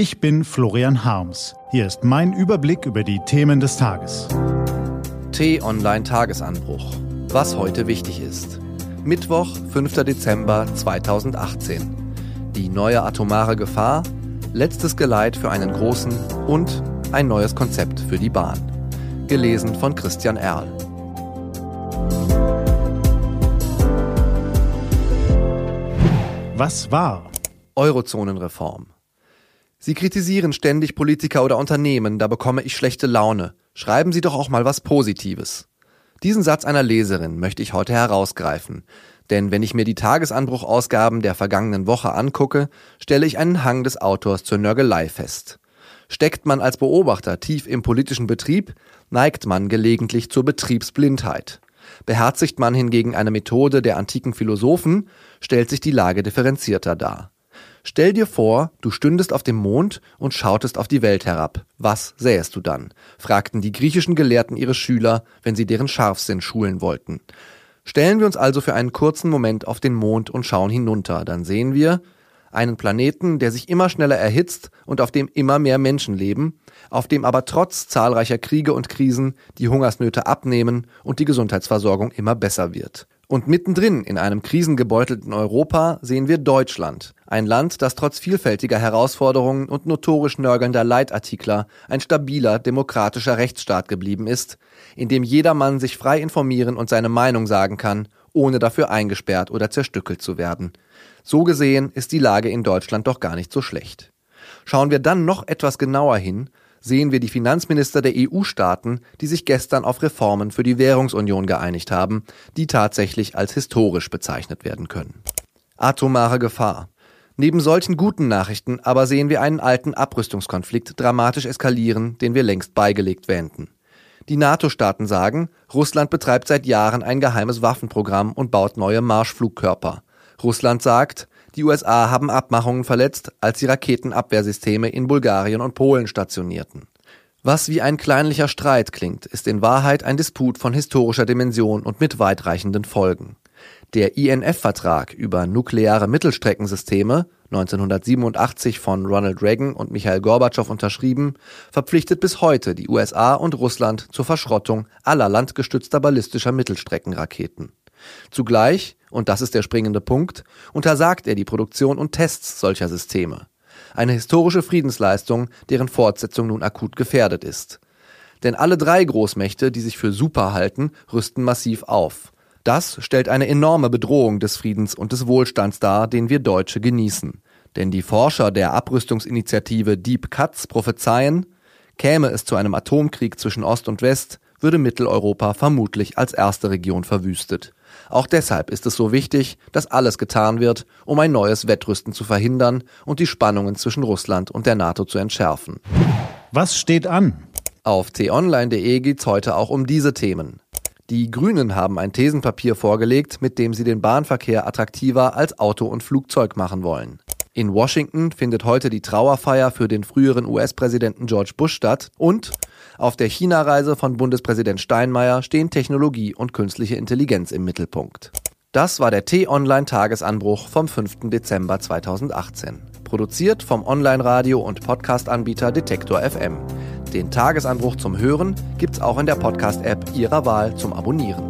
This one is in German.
Ich bin Florian Harms. Hier ist mein Überblick über die Themen des Tages. T-Online Tagesanbruch. Was heute wichtig ist. Mittwoch, 5. Dezember 2018. Die neue atomare Gefahr, letztes Geleit für einen großen und ein neues Konzept für die Bahn. Gelesen von Christian Erl. Was war? Eurozonenreform. Sie kritisieren ständig Politiker oder Unternehmen, da bekomme ich schlechte Laune. Schreiben Sie doch auch mal was Positives. Diesen Satz einer Leserin möchte ich heute herausgreifen, denn wenn ich mir die Tagesanbruchausgaben der vergangenen Woche angucke, stelle ich einen Hang des Autors zur Nörgelei fest. Steckt man als Beobachter tief im politischen Betrieb, neigt man gelegentlich zur Betriebsblindheit. Beherzigt man hingegen eine Methode der antiken Philosophen, stellt sich die Lage differenzierter dar. Stell dir vor, du stündest auf dem Mond und schautest auf die Welt herab. Was sähest du dann? fragten die griechischen Gelehrten ihre Schüler, wenn sie deren Scharfsinn schulen wollten. Stellen wir uns also für einen kurzen Moment auf den Mond und schauen hinunter, dann sehen wir einen Planeten, der sich immer schneller erhitzt und auf dem immer mehr Menschen leben, auf dem aber trotz zahlreicher Kriege und Krisen die Hungersnöte abnehmen und die Gesundheitsversorgung immer besser wird. Und mittendrin in einem krisengebeutelten Europa sehen wir Deutschland, ein Land, das trotz vielfältiger Herausforderungen und notorisch nörgelnder Leitartikler ein stabiler, demokratischer Rechtsstaat geblieben ist, in dem jedermann sich frei informieren und seine Meinung sagen kann, ohne dafür eingesperrt oder zerstückelt zu werden. So gesehen ist die Lage in Deutschland doch gar nicht so schlecht. Schauen wir dann noch etwas genauer hin, sehen wir die Finanzminister der EU-Staaten, die sich gestern auf Reformen für die Währungsunion geeinigt haben, die tatsächlich als historisch bezeichnet werden können. Atomare Gefahr. Neben solchen guten Nachrichten aber sehen wir einen alten Abrüstungskonflikt dramatisch eskalieren, den wir längst beigelegt wähnten. Die NATO-Staaten sagen, Russland betreibt seit Jahren ein geheimes Waffenprogramm und baut neue Marschflugkörper. Russland sagt, die USA haben Abmachungen verletzt, als sie Raketenabwehrsysteme in Bulgarien und Polen stationierten. Was wie ein kleinlicher Streit klingt, ist in Wahrheit ein Disput von historischer Dimension und mit weitreichenden Folgen. Der INF-Vertrag über nukleare Mittelstreckensysteme, 1987 von Ronald Reagan und Michael Gorbatschow unterschrieben, verpflichtet bis heute die USA und Russland zur Verschrottung aller landgestützter ballistischer Mittelstreckenraketen. Zugleich, und das ist der springende Punkt, untersagt er die Produktion und Tests solcher Systeme. Eine historische Friedensleistung, deren Fortsetzung nun akut gefährdet ist. Denn alle drei Großmächte, die sich für super halten, rüsten massiv auf. Das stellt eine enorme Bedrohung des Friedens und des Wohlstands dar, den wir Deutsche genießen. Denn die Forscher der Abrüstungsinitiative Deep Cuts prophezeien, käme es zu einem Atomkrieg zwischen Ost und West, würde Mitteleuropa vermutlich als erste Region verwüstet. Auch deshalb ist es so wichtig, dass alles getan wird, um ein neues Wettrüsten zu verhindern und die Spannungen zwischen Russland und der NATO zu entschärfen. Was steht an? Auf t-online.de geht's heute auch um diese Themen. Die Grünen haben ein Thesenpapier vorgelegt, mit dem sie den Bahnverkehr attraktiver als Auto und Flugzeug machen wollen. In Washington findet heute die Trauerfeier für den früheren US-Präsidenten George Bush statt und auf der China-Reise von Bundespräsident Steinmeier stehen Technologie und künstliche Intelligenz im Mittelpunkt. Das war der T-Online-Tagesanbruch vom 5. Dezember 2018. Produziert vom Online-Radio- und Podcast-Anbieter Detektor FM. Den Tagesanbruch zum Hören gibt's auch in der Podcast-App Ihrer Wahl zum Abonnieren.